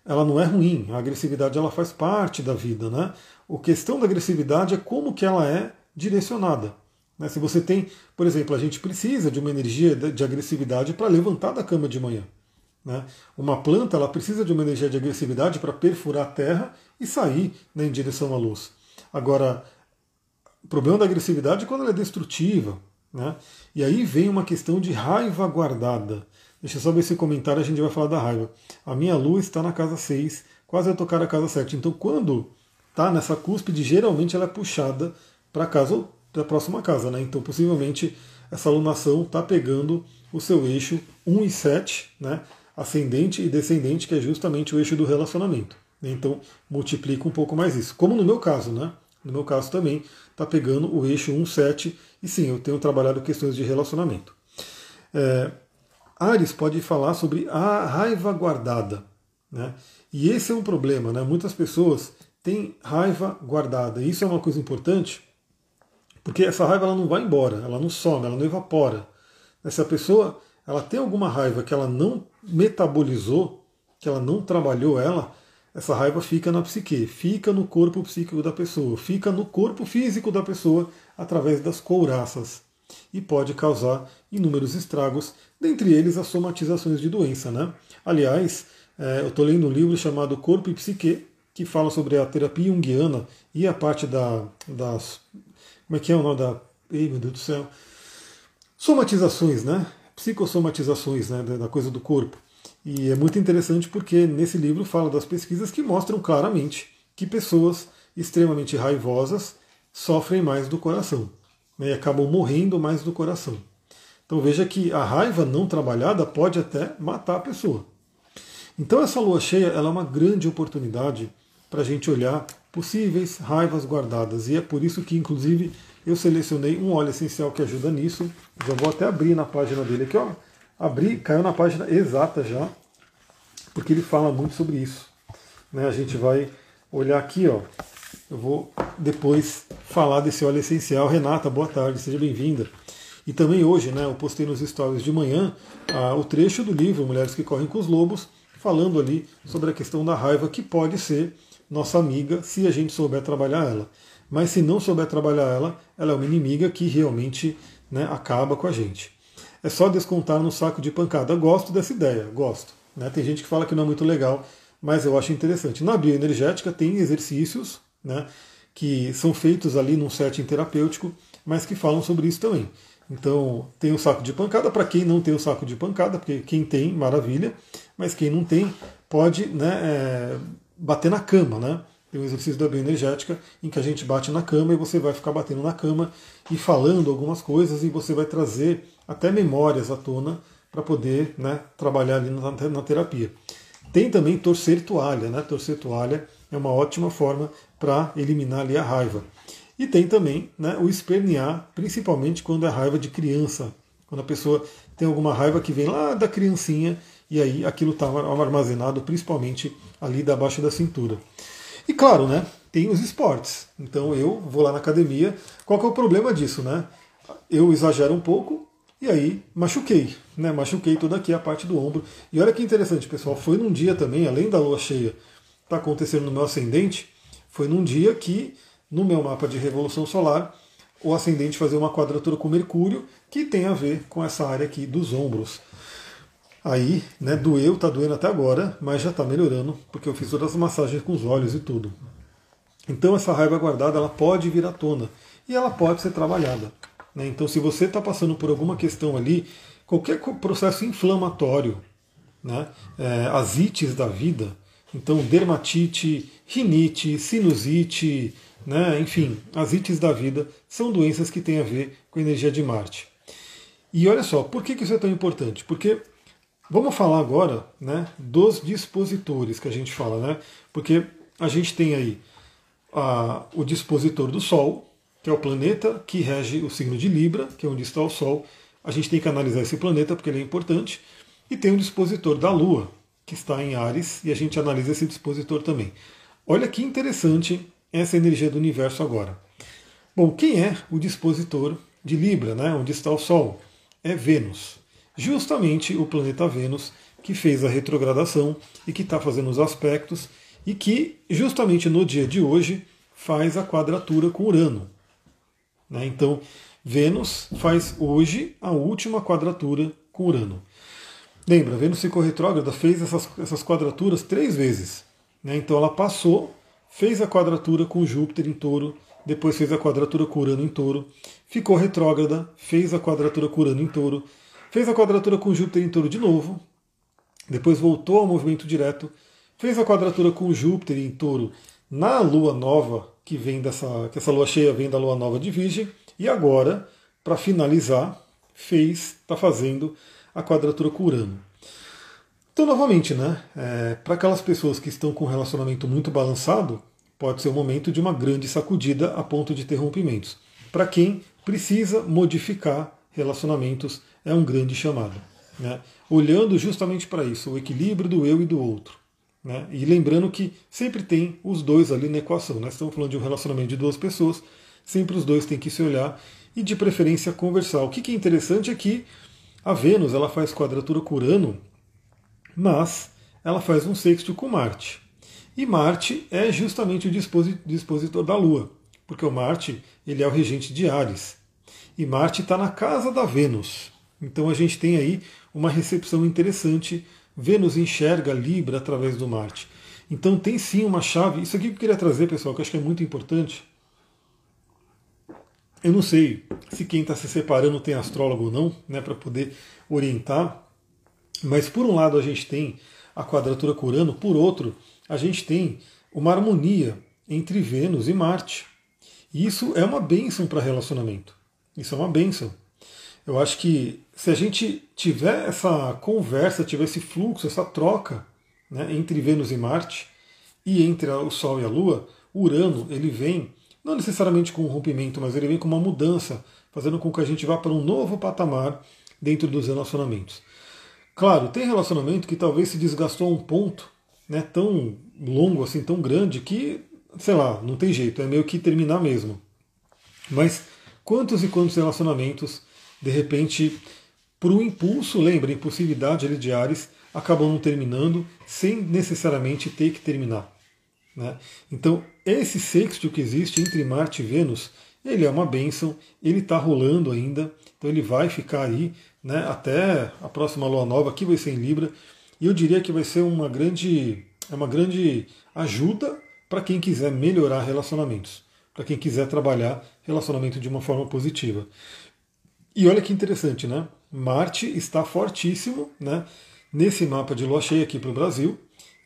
ela não é ruim. A agressividade ela faz parte da vida, né? A questão da agressividade é como que ela é direcionada. Né? Se você tem, por exemplo, a gente precisa de uma energia de agressividade para levantar da cama de manhã. Né? Uma planta ela precisa de uma energia de agressividade para perfurar a terra e sair né, em direção à luz. Agora, o problema da agressividade é quando ela é destrutiva. Né? E aí vem uma questão de raiva guardada. Deixa eu só ver esse comentário, a gente vai falar da raiva. A minha luz está na casa 6, quase a tocar a casa 7. Então, quando está nessa cúspide, geralmente ela é puxada para a casa da próxima casa. Né? Então, possivelmente, essa alunação está pegando o seu eixo 1 e 7, né? ascendente e descendente, que é justamente o eixo do relacionamento. Então, multiplica um pouco mais isso. Como no meu caso, né? No meu caso também está pegando o eixo 1, 7, e sim, eu tenho trabalhado questões de relacionamento. É, Ares pode falar sobre a raiva guardada. Né? E esse é um problema. Né? Muitas pessoas tem raiva guardada. E isso é uma coisa importante, porque essa raiva ela não vai embora, ela não some, ela não evapora. Essa pessoa ela tem alguma raiva que ela não metabolizou, que ela não trabalhou ela, essa raiva fica na psique, fica no corpo psíquico da pessoa, fica no corpo físico da pessoa através das couraças e pode causar inúmeros estragos, dentre eles as somatizações de doença. Né? Aliás, é, eu estou lendo um livro chamado Corpo e Psique, que fala sobre a terapia junguiana e a parte da, das. Como é que é o nome da. Ei, meu Deus do céu! Somatizações, né? Psicossomatizações né? da coisa do corpo. E é muito interessante porque nesse livro fala das pesquisas que mostram claramente que pessoas extremamente raivosas sofrem mais do coração né, e acabam morrendo mais do coração. Então veja que a raiva não trabalhada pode até matar a pessoa. Então essa lua cheia ela é uma grande oportunidade para a gente olhar possíveis raivas guardadas. E é por isso que, inclusive, eu selecionei um óleo essencial que ajuda nisso. Já vou até abrir na página dele aqui, ó abri, caiu na página exata já, porque ele fala muito sobre isso. Né? A gente vai olhar aqui, ó. Eu vou depois falar desse óleo essencial. Renata, boa tarde, seja bem-vinda. E também hoje, né, eu postei nos stories de manhã ah, o trecho do livro Mulheres que Correm com os Lobos, falando ali sobre a questão da raiva, que pode ser nossa amiga se a gente souber trabalhar ela. Mas se não souber trabalhar ela, ela é uma inimiga que realmente né, acaba com a gente é só descontar no saco de pancada. Gosto dessa ideia, gosto. Né? Tem gente que fala que não é muito legal, mas eu acho interessante. Na bioenergética tem exercícios né, que são feitos ali num setting terapêutico, mas que falam sobre isso também. Então, tem o saco de pancada para quem não tem o saco de pancada, porque quem tem, maravilha, mas quem não tem, pode né, é, bater na cama, né? Tem um exercício da bioenergética em que a gente bate na cama e você vai ficar batendo na cama e falando algumas coisas e você vai trazer até memórias à tona para poder né, trabalhar ali na, terapia. Tem também torcer toalha, né? Torcer toalha é uma ótima forma para eliminar ali a raiva. E tem também né, o espernear, principalmente quando é raiva de criança. Quando a pessoa tem alguma raiva que vem lá da criancinha e aí aquilo está armazenado principalmente ali da baixo da cintura. E claro, né, tem os esportes. Então eu vou lá na academia. Qual que é o problema disso, né? Eu exagero um pouco e aí machuquei, né? Machuquei toda aqui a parte do ombro. E olha que interessante, pessoal, foi num dia também, além da lua cheia, está acontecendo no meu ascendente, foi num dia que no meu mapa de revolução solar o ascendente fazia uma quadratura com Mercúrio, que tem a ver com essa área aqui dos ombros. Aí, né, doeu, tá doendo até agora, mas já tá melhorando, porque eu fiz todas as massagens com os olhos e tudo. Então essa raiva guardada, ela pode vir à tona e ela pode ser trabalhada. Né? Então se você está passando por alguma questão ali, qualquer processo inflamatório, né, é, as ites da vida, então dermatite, rinite, sinusite, né, enfim, as ites da vida são doenças que têm a ver com a energia de Marte. E olha só, por que, que isso é tão importante? Porque Vamos falar agora né, dos dispositores que a gente fala, né? Porque a gente tem aí a, o dispositor do Sol, que é o planeta que rege o signo de Libra, que é onde está o Sol. A gente tem que analisar esse planeta porque ele é importante. E tem o dispositor da Lua, que está em Ares, e a gente analisa esse dispositor também. Olha que interessante essa energia do universo agora. Bom, quem é o dispositor de Libra, né, onde está o Sol? É Vênus justamente o planeta Vênus, que fez a retrogradação e que está fazendo os aspectos, e que justamente no dia de hoje faz a quadratura com Urano. Né? Então, Vênus faz hoje a última quadratura com Urano. Lembra, Vênus ficou retrógrada, fez essas, essas quadraturas três vezes. Né? Então ela passou, fez a quadratura com Júpiter em touro, depois fez a quadratura com Urano em touro, ficou retrógrada, fez a quadratura com Urano em touro, fez a quadratura com Júpiter em touro de novo, depois voltou ao movimento direto, fez a quadratura com Júpiter em touro na lua nova, que vem dessa. que essa lua cheia vem da lua nova de Virgem, e agora, para finalizar, fez, está fazendo a quadratura com Urano. Então, novamente, né, é, para aquelas pessoas que estão com um relacionamento muito balançado, pode ser o momento de uma grande sacudida a ponto de ter rompimentos. Para quem precisa modificar relacionamentos, é um grande chamado. Né? Olhando justamente para isso, o equilíbrio do eu e do outro. Né? E lembrando que sempre tem os dois ali na equação. Né? Estamos falando de um relacionamento de duas pessoas, sempre os dois têm que se olhar e de preferência conversar. O que, que é interessante é que a Vênus ela faz quadratura com Urano, mas ela faz um sexto com Marte. E Marte é justamente o dispositor da Lua, porque o Marte ele é o regente de Ares. E Marte está na casa da Vênus. Então a gente tem aí uma recepção interessante. Vênus enxerga Libra através do Marte. Então tem sim uma chave. Isso aqui que eu queria trazer, pessoal, que eu acho que é muito importante. Eu não sei se quem está se separando tem astrólogo ou não, né, para poder orientar. Mas por um lado a gente tem a quadratura com Urano, por outro, a gente tem uma harmonia entre Vênus e Marte. E isso é uma bênção para relacionamento. Isso é uma bênção. Eu acho que se a gente tiver essa conversa, tiver esse fluxo, essa troca né, entre Vênus e Marte e entre o Sol e a Lua, Urano ele vem não necessariamente com um rompimento, mas ele vem com uma mudança, fazendo com que a gente vá para um novo patamar dentro dos relacionamentos. Claro, tem relacionamento que talvez se desgastou a um ponto né, tão longo, assim, tão grande, que, sei lá, não tem jeito, é meio que terminar mesmo. Mas quantos e quantos relacionamentos, de repente, por um impulso, lembra, impulsividade ali de Ares, acabam não terminando sem necessariamente ter que terminar. Né? Então, esse sexto que existe entre Marte e Vênus, ele é uma bênção, ele está rolando ainda, então ele vai ficar aí né, até a próxima lua nova, que vai ser em Libra, e eu diria que vai ser uma grande, é uma grande ajuda para quem quiser melhorar relacionamentos, para quem quiser trabalhar relacionamento de uma forma positiva. E olha que interessante, né? Marte está fortíssimo né, nesse mapa de lua cheia aqui para o Brasil.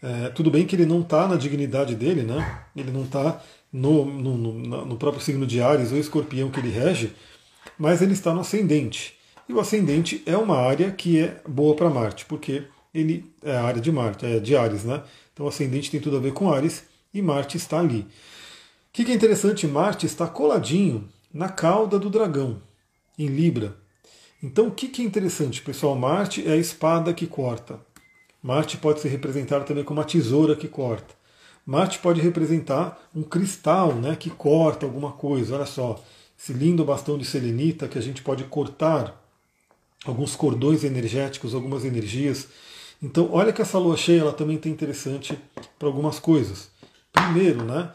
É, tudo bem que ele não está na dignidade dele, né? Ele não está no, no, no, no próprio signo de Ares ou escorpião que ele rege, mas ele está no ascendente. E o ascendente é uma área que é boa para Marte, porque ele é a área de Marte, é de Ares, né? Então o ascendente tem tudo a ver com Ares e Marte está ali. O que, que é interessante? Marte está coladinho na cauda do dragão, em Libra. Então o que, é interessante, pessoal? Marte é a espada que corta. Marte pode ser representado também como uma tesoura que corta. Marte pode representar um cristal né, que corta alguma coisa. Olha só, esse lindo bastão de selenita que a gente pode cortar alguns cordões energéticos, algumas energias. Então, olha que essa lua cheia ela também tem interessante para algumas coisas. Primeiro, né?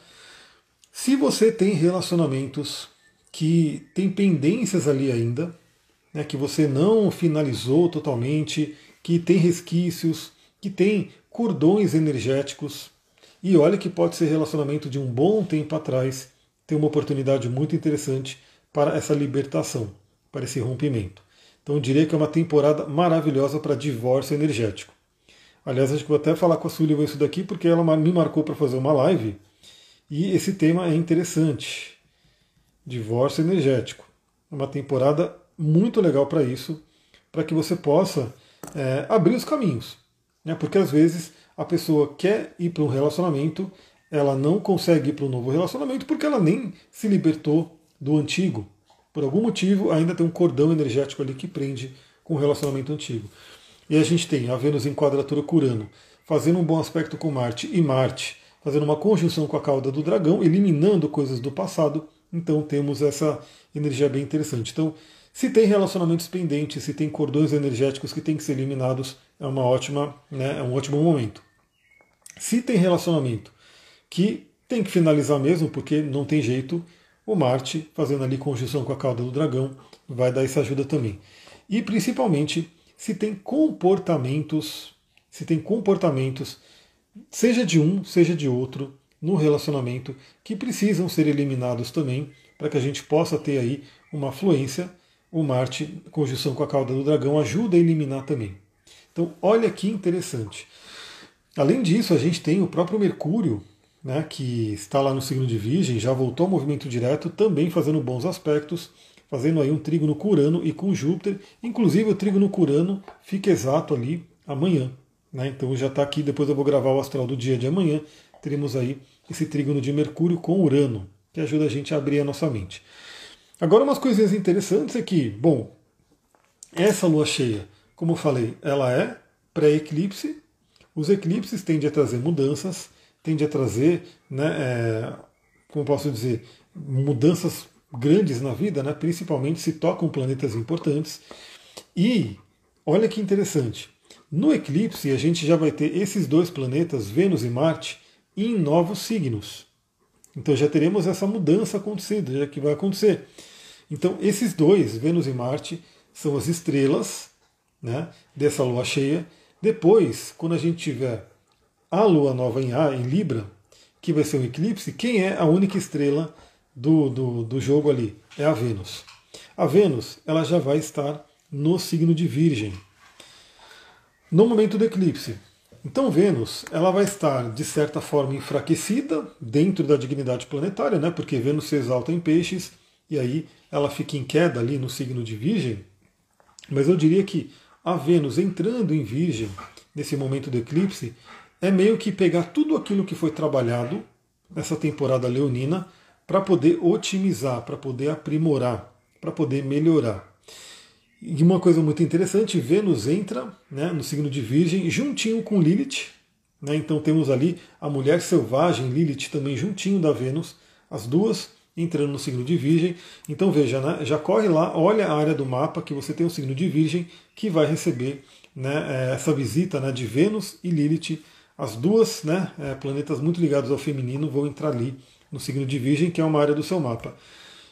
Se você tem relacionamentos que tem pendências ali ainda, né, que você não finalizou totalmente, que tem resquícios, que tem cordões energéticos, e olha que pode ser relacionamento de um bom tempo atrás, tem uma oportunidade muito interessante para essa libertação, para esse rompimento. Então eu diria que é uma temporada maravilhosa para divórcio energético. Aliás, acho que vou até falar com a Sullivan isso daqui, porque ela me marcou para fazer uma live e esse tema é interessante. Divórcio energético. É uma temporada muito legal para isso, para que você possa é, abrir os caminhos. Né? Porque às vezes a pessoa quer ir para um relacionamento, ela não consegue ir para um novo relacionamento porque ela nem se libertou do antigo. Por algum motivo, ainda tem um cordão energético ali que prende com o relacionamento antigo. E a gente tem a Vênus em quadratura com Urano, fazendo um bom aspecto com Marte, e Marte fazendo uma conjunção com a cauda do dragão, eliminando coisas do passado. Então temos essa energia bem interessante. Então, se tem relacionamentos pendentes, se tem cordões energéticos que têm que ser eliminados, é uma ótima, né, é um ótimo momento. Se tem relacionamento que tem que finalizar mesmo, porque não tem jeito, o Marte, fazendo ali conjunção com a cauda do dragão, vai dar essa ajuda também. E principalmente se tem comportamentos, se tem comportamentos, seja de um, seja de outro, no relacionamento, que precisam ser eliminados também, para que a gente possa ter aí uma fluência. O Marte, conjunção com a cauda do dragão, ajuda a eliminar também. Então, olha que interessante. Além disso, a gente tem o próprio Mercúrio, né, que está lá no signo de Virgem, já voltou ao movimento direto, também fazendo bons aspectos, fazendo aí um trígono com Urano e com Júpiter. Inclusive o trígono com Urano fica exato ali amanhã. Né, então já está aqui, depois eu vou gravar o astral do dia de amanhã, teremos aí esse trígono de Mercúrio com Urano, que ajuda a gente a abrir a nossa mente. Agora umas coisinhas interessantes é que, bom, essa lua cheia, como eu falei, ela é pré-eclipse, Os eclipses tendem a trazer mudanças, tendem a trazer, né, é, como posso dizer, mudanças grandes na vida, né, principalmente se tocam planetas importantes. E olha que interessante, no eclipse a gente já vai ter esses dois planetas, Vênus e Marte, em novos signos. Então já teremos essa mudança acontecendo, já que vai acontecer. Então esses dois, Vênus e Marte, são as estrelas né, dessa lua cheia. Depois, quando a gente tiver a lua nova em, a, em Libra, que vai ser um eclipse, quem é a única estrela do, do, do jogo ali? É a Vênus. A Vênus ela já vai estar no signo de Virgem. No momento do eclipse, então Vênus, ela vai estar de certa forma enfraquecida dentro da dignidade planetária, né? Porque Vênus se exalta em Peixes e aí ela fica em queda ali no signo de Virgem. Mas eu diria que a Vênus entrando em Virgem nesse momento do eclipse é meio que pegar tudo aquilo que foi trabalhado nessa temporada leonina para poder otimizar, para poder aprimorar, para poder melhorar. E uma coisa muito interessante, Vênus entra né, no signo de Virgem juntinho com Lilith. Né, então temos ali a mulher selvagem, Lilith também juntinho da Vênus, as duas entrando no signo de Virgem. Então veja, né, já corre lá, olha a área do mapa que você tem o signo de Virgem que vai receber né, é, essa visita né, de Vênus e Lilith. As duas né, é, planetas muito ligados ao feminino vão entrar ali no signo de Virgem, que é uma área do seu mapa.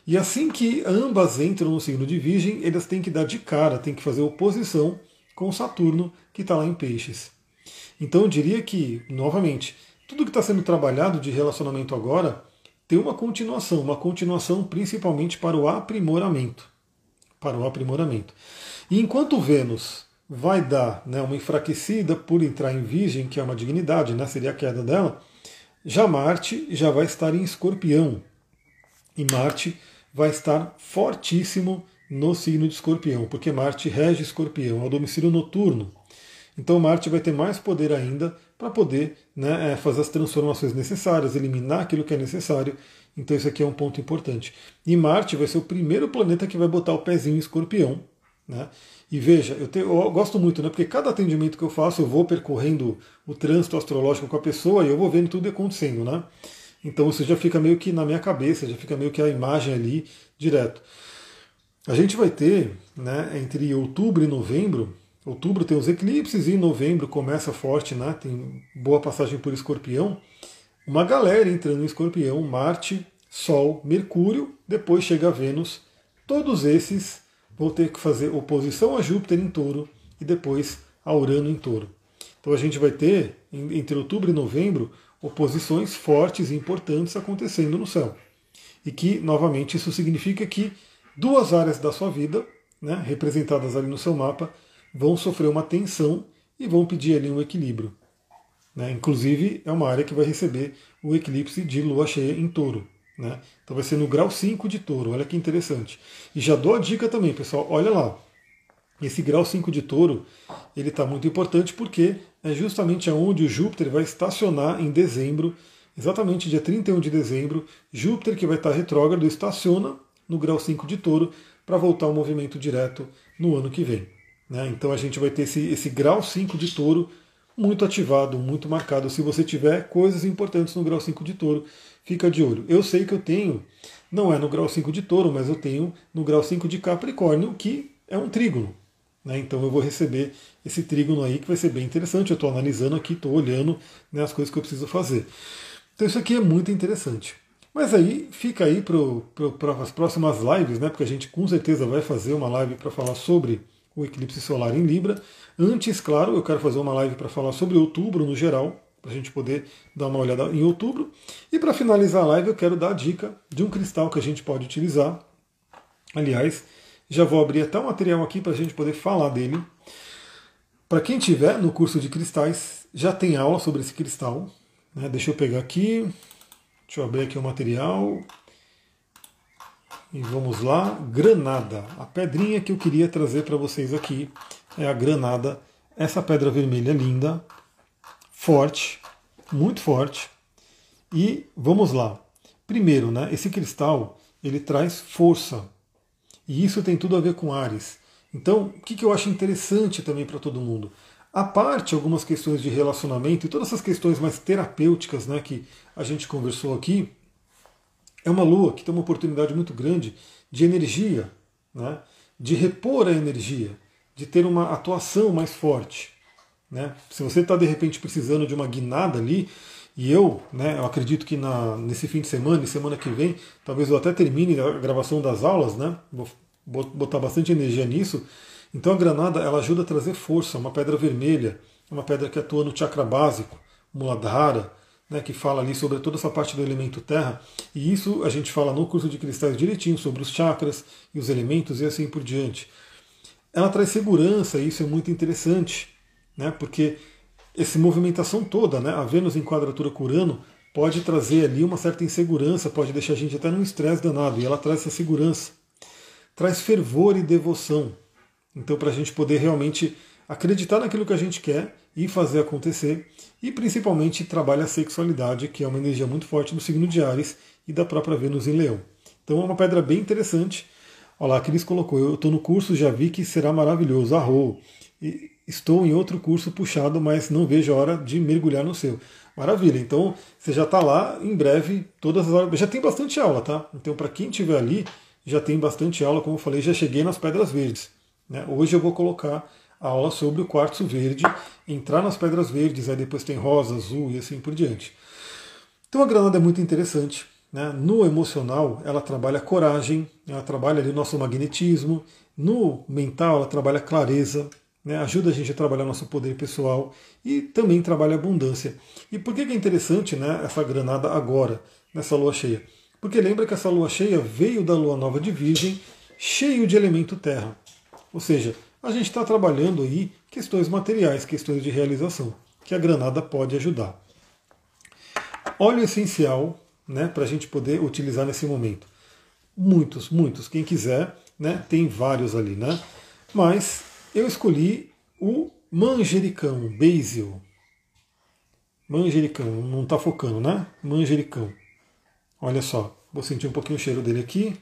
E assim que ambas entram no signo de Virgem, elas têm que dar de cara, têm que fazer oposição com Saturno, que está lá em Peixes. Então eu diria que, novamente, tudo que está sendo trabalhado de relacionamento agora tem uma continuação, uma continuação principalmente para o aprimoramento. Para o aprimoramento. E enquanto Vênus vai dar né, uma enfraquecida por entrar em Virgem, que é uma dignidade, né, seria a queda dela, já Marte já vai estar em Escorpião. E Marte vai estar fortíssimo no signo de Escorpião, porque Marte rege Escorpião, é o domicílio noturno. Então Marte vai ter mais poder ainda para poder né, é, fazer as transformações necessárias, eliminar aquilo que é necessário. Então isso aqui é um ponto importante. E Marte vai ser o primeiro planeta que vai botar o pezinho em Escorpião. Né? E veja, eu, te, eu, gosto muito, né? Porque cada atendimento que eu faço, eu vou percorrendo o trânsito astrológico com a pessoa e eu vou vendo tudo acontecendo, né? Então isso já fica meio que na minha cabeça, já fica meio que a imagem ali direto. A gente vai ter, né, entre outubro e novembro, outubro tem os eclipses e novembro começa forte, né, tem boa passagem por escorpião, uma galera entrando em escorpião, Marte, Sol, Mercúrio, depois chega Vênus, todos esses vão ter que fazer oposição a Júpiter em touro e depois a Urano em touro. Então a gente vai ter, entre outubro e novembro, oposições fortes e importantes acontecendo no céu. E que, novamente, isso significa que duas áreas da sua vida, né, representadas ali no seu mapa, vão sofrer uma tensão e vão pedir ali um equilíbrio. Né? Inclusive, é uma área que vai receber o eclipse de lua cheia em touro. Né? Então vai ser no grau 5 de touro, olha que interessante. E já dou a dica também, pessoal, olha lá. Esse grau 5 de touro, ele está muito importante porque é justamente aonde o Júpiter vai estacionar em dezembro, exatamente dia 31 de dezembro, Júpiter que vai estar retrógrado estaciona no grau 5 de touro para voltar ao movimento direto no ano que vem. Né? Então a gente vai ter esse, esse grau 5 de touro muito ativado, muito marcado. Se você tiver coisas importantes no grau 5 de touro, fica de olho. Eu sei que eu tenho, não é no grau 5 de touro, mas eu tenho no grau 5 de Capricórnio, que é um trígono. Né? Então eu vou receber esse trígono aí que vai ser bem interessante. Eu estou analisando aqui, estou olhando né, as coisas que eu preciso fazer. Então isso aqui é muito interessante. Mas aí fica aí para as próximas lives, né? Porque a gente com certeza vai fazer uma live para falar sobre o eclipse solar em Libra. Antes, claro, eu quero fazer uma live para falar sobre outubro no geral, para a gente poder dar uma olhada em outubro. E para finalizar a live, eu quero dar a dica de um cristal que a gente pode utilizar. Aliás, já vou abrir até o material aqui para a gente poder falar dele. Para quem tiver no curso de cristais, já tem aula sobre esse cristal. Né? Deixa eu pegar aqui. Deixa eu abrir aqui o material. E vamos lá. Granada. A pedrinha que eu queria trazer para vocês aqui é a granada. Essa pedra vermelha linda, forte, muito forte. E vamos lá. Primeiro, né, esse cristal ele traz força, e isso tem tudo a ver com Ares. Então, o que, eu acho interessante também para todo mundo? A parte algumas questões de relacionamento e todas essas questões mais terapêuticas né, que a gente conversou aqui, é uma lua que tem uma oportunidade muito grande de energia, né, de repor a energia, de ter uma atuação mais forte. Né? Se você está de repente precisando de uma guinada ali, e eu, né, eu acredito que na, nesse fim de semana e semana que vem, talvez eu até termine a gravação das aulas, né? Vou botar bastante energia nisso. Então a granada ela ajuda a trazer força, uma pedra vermelha, uma pedra que atua no chakra básico, Muladhara, né, que fala ali sobre toda essa parte do elemento terra. E isso a gente fala no curso de cristais direitinho sobre os chakras e os elementos e assim por diante. Ela traz segurança, e isso é muito interessante, né, porque essa movimentação toda, né, a Vênus em quadratura com Urano, pode trazer ali uma certa insegurança, pode deixar a gente até num estresse danado, e ela traz essa segurança. Traz fervor e devoção. Então, para a gente poder realmente acreditar naquilo que a gente quer e fazer acontecer, e principalmente trabalha a sexualidade, que é uma energia muito forte do signo de Ares e da própria Vênus em Leão. Então é uma pedra bem interessante. Olha lá, a Cris colocou, eu estou no curso, já vi que será maravilhoso, arro. Estou em outro curso puxado, mas não vejo a hora de mergulhar no seu. Maravilha, então você já está lá em breve, todas as horas. Já tem bastante aula, tá? Então, para quem estiver ali, já tem bastante aula, como eu falei, já cheguei nas pedras verdes. Né? Hoje eu vou colocar a aula sobre o quartzo verde, entrar nas pedras verdes, aí depois tem rosa, azul e assim por diante. Então a granada é muito interessante. Né? No emocional, ela trabalha coragem, ela trabalha ali o nosso magnetismo. No mental, ela trabalha clareza, né? ajuda a gente a trabalhar nosso poder pessoal e também trabalha abundância. E por que é interessante né, essa granada agora, nessa lua cheia? Porque lembra que essa lua cheia veio da lua nova de Virgem, cheio de elemento terra. Ou seja, a gente está trabalhando aí questões materiais, questões de realização, que a granada pode ajudar. Óleo essencial, né, para a gente poder utilizar nesse momento. Muitos, muitos. Quem quiser, né, tem vários ali, né? Mas eu escolhi o manjericão, basil. Manjericão, não está focando, né? Manjericão. Olha só, vou sentir um pouquinho o cheiro dele aqui.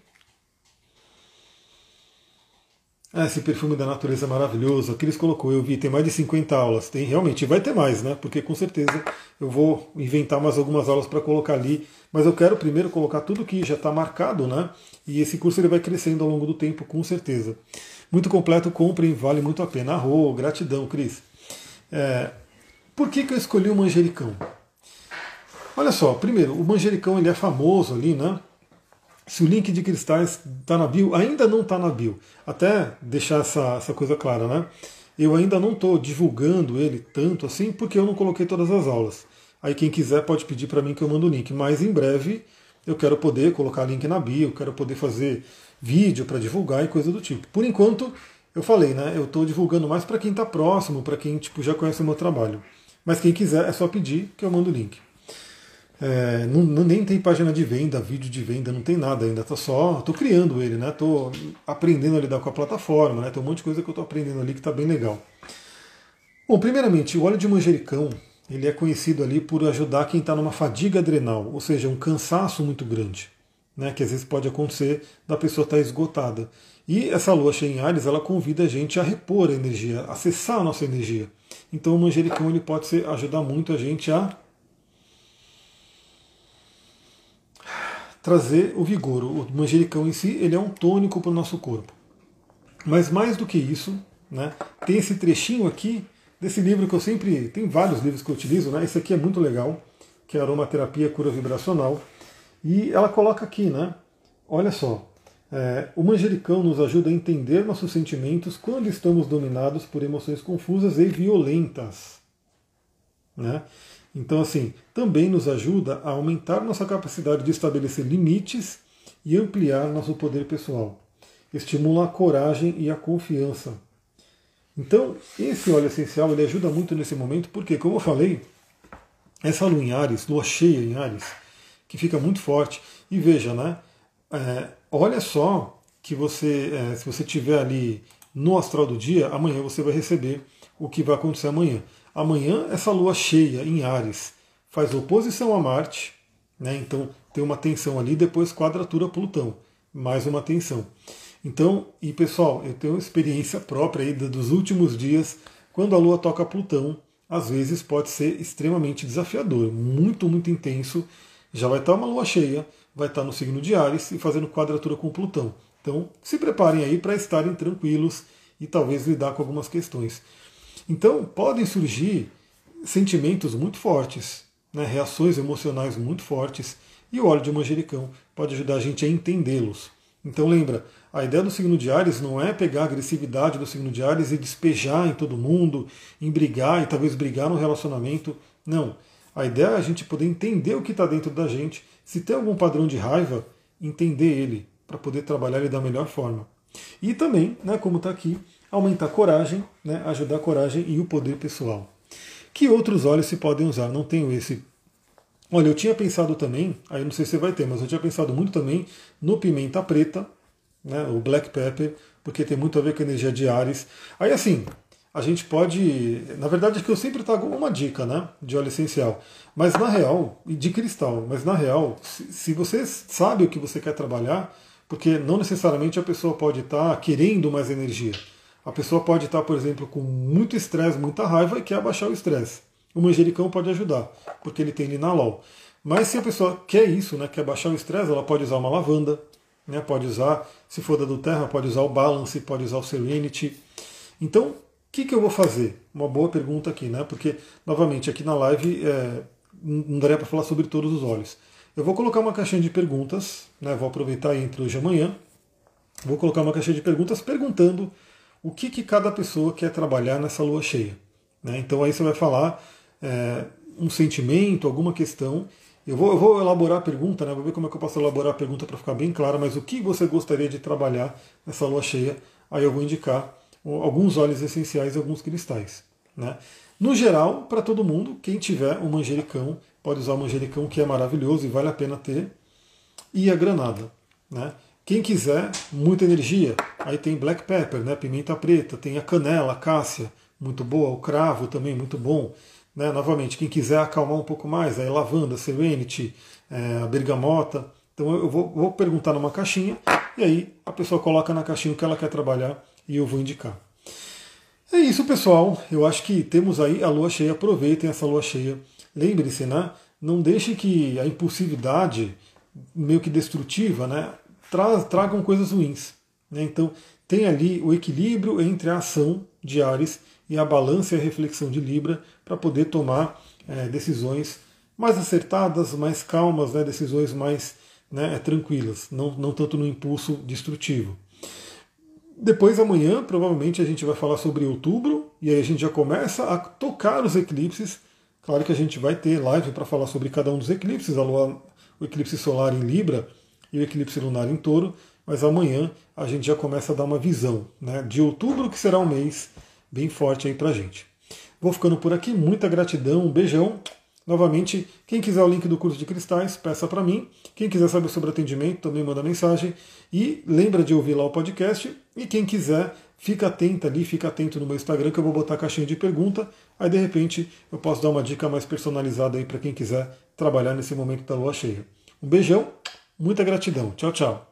Ah, esse perfume da natureza é maravilhoso. Aqui eles colocou, eu vi, tem mais de 50 aulas. Tem realmente, vai ter mais, né? Porque com certeza eu vou inventar mais algumas aulas para colocar ali. Mas eu quero primeiro colocar tudo que já está marcado, né? E esse curso ele vai crescendo ao longo do tempo, com certeza. Muito completo, comprem, vale muito a pena. Arro, gratidão, Cris. É, por que, que eu escolhi o manjericão? Olha só, primeiro, o manjericão ele é famoso ali, né? Se o link de cristais está na bio, ainda não está na bio. Até deixar essa, essa coisa clara, né? Eu ainda não estou divulgando ele tanto assim, porque eu não coloquei todas as aulas. Aí quem quiser pode pedir para mim que eu mando o link. Mas em breve eu quero poder colocar link na bio, quero poder fazer vídeo para divulgar e coisa do tipo. Por enquanto, eu falei, né? Eu estou divulgando mais para quem está próximo, para quem tipo, já conhece o meu trabalho. Mas quem quiser é só pedir que eu mando o link. É, não, não, nem tem página de venda, vídeo de venda, não tem nada ainda. Tô só, tô criando ele, né? Tô aprendendo a lidar com a plataforma, né? Tem um monte de coisa que eu tô aprendendo ali que tá bem legal. Bom, primeiramente, o óleo de manjericão, ele é conhecido ali por ajudar quem está numa fadiga adrenal, ou seja, um cansaço muito grande, né? Que às vezes pode acontecer da pessoa estar esgotada. E essa lua cheia em Ares, ela convida a gente a repor a energia, a acessar a nossa energia. Então o manjericão ele pode ser, ajudar muito a gente a trazer o vigor. O manjericão em si ele é um tônico para o nosso corpo. Mas mais do que isso, né, tem esse trechinho aqui desse livro que eu sempre. Tem vários livros que eu utilizo, né? Esse aqui é muito legal, que é Aromaterapia Cura Vibracional. E ela coloca aqui, né? Olha só. É, o manjericão nos ajuda a entender nossos sentimentos quando estamos dominados por emoções confusas e violentas. Né? Então, assim, também nos ajuda a aumentar nossa capacidade de estabelecer limites e ampliar nosso poder pessoal. Estimula a coragem e a confiança. Então, esse óleo essencial ele ajuda muito nesse momento, porque, como eu falei, essa lua em Ares, lua cheia em Ares, que fica muito forte. E veja, né? É, olha só que você, é, se você tiver ali no astral do dia, amanhã você vai receber o que vai acontecer amanhã. Amanhã, essa lua cheia em Ares faz oposição a Marte, né? então tem uma tensão ali, depois quadratura Plutão, mais uma tensão. Então, e pessoal, eu tenho experiência própria aí dos últimos dias quando a Lua toca Plutão, às vezes pode ser extremamente desafiador, muito, muito intenso. Já vai estar uma lua cheia, vai estar no signo de Ares e fazendo quadratura com Plutão. Então, se preparem aí para estarem tranquilos e talvez lidar com algumas questões. Então, podem surgir sentimentos muito fortes, né, reações emocionais muito fortes, e o óleo de manjericão pode ajudar a gente a entendê-los. Então lembra, a ideia do signo de Ares não é pegar a agressividade do signo de Ares e despejar em todo mundo, em brigar e talvez brigar no relacionamento. Não. A ideia é a gente poder entender o que está dentro da gente. Se tem algum padrão de raiva, entender ele, para poder trabalhar ele da melhor forma. E também, né, como está aqui, aumentar a coragem, né, ajudar a coragem e o poder pessoal. Que outros olhos se podem usar? Não tenho esse. Olha, eu tinha pensado também, aí não sei se vai ter, mas eu tinha pensado muito também no pimenta preta, né, o black pepper, porque tem muito a ver com a energia de Ares. Aí assim, a gente pode. Na verdade, é que eu sempre trago uma dica né, de óleo essencial. Mas na real, e de cristal, mas na real, se, você sabe o que você quer trabalhar, porque não necessariamente a pessoa pode estar querendo mais energia. A pessoa pode estar, por exemplo, com muito estresse, muita raiva e quer abaixar o estresse. O manjericão pode ajudar, porque ele tem linalol. Mas se a pessoa quer isso, né, quer baixar o estresse, ela pode usar uma lavanda, né, pode usar, se for da do Terra, pode usar o Balance, pode usar o Serenity. Então, o que, que eu vou fazer? Uma boa pergunta aqui, né? Porque, novamente, aqui na live é, não daria para falar sobre todos os olhos. Eu vou colocar uma caixinha de perguntas, né? Vou aproveitar entre hoje e amanhã. Vou colocar uma caixinha de perguntas perguntando o que, que cada pessoa quer trabalhar nessa lua cheia. Né? Então aí você vai falar é, um sentimento, alguma questão. Eu vou, eu vou elaborar a pergunta, né? vou ver como é que eu posso elaborar a pergunta para ficar bem clara, mas o que você gostaria de trabalhar nessa lua cheia, aí eu vou indicar alguns óleos essenciais e alguns cristais. Né? No geral, para todo mundo, quem tiver o manjericão, pode usar o manjericão, que é maravilhoso e vale a pena ter, e a granada. Né? Quem quiser muita energia, aí tem black pepper, né, pimenta preta, tem a canela, a cássia, muito boa, o cravo também muito bom. Né, novamente, quem quiser acalmar um pouco mais, aí lavanda, serenity, é, a bergamota. Então eu vou, vou perguntar numa caixinha e aí a pessoa coloca na caixinha o que ela quer trabalhar e eu vou indicar. É isso, pessoal. Eu acho que temos aí a lua cheia. Aproveitem essa lua cheia. Lembre-se, né? Não deixe que a impulsividade meio que destrutiva, né? tra tragam coisas ruins. Né? Então, tem ali o equilíbrio entre a ação de Ares e a balança e a reflexão de Libra para poder tomar é, decisões mais acertadas, mais calmas, né? decisões mais né, tranquilas, não, não tanto no impulso destrutivo. Depois, amanhã, provavelmente, a gente vai falar sobre outubro, e aí a gente já começa a tocar os eclipses. Claro que a gente vai ter live para falar sobre cada um dos eclipses, a lua, o eclipse solar em Libra e o eclipse lunar em touro, mas amanhã a gente já começa a dar uma visão né, de outubro, que será um mês bem forte aí pra gente. Vou ficando por aqui, muita gratidão, um beijão. Novamente, quem quiser o link do curso de cristais, peça para mim. Quem quiser saber sobre atendimento, também manda mensagem. E lembra de ouvir lá o podcast. E quem quiser, fica atento ali, fica atento no meu Instagram que eu vou botar a caixinha de pergunta. Aí de repente eu posso dar uma dica mais personalizada aí para quem quiser trabalhar nesse momento da lua cheia. Um beijão, Muita gratidão. Tchau, tchau.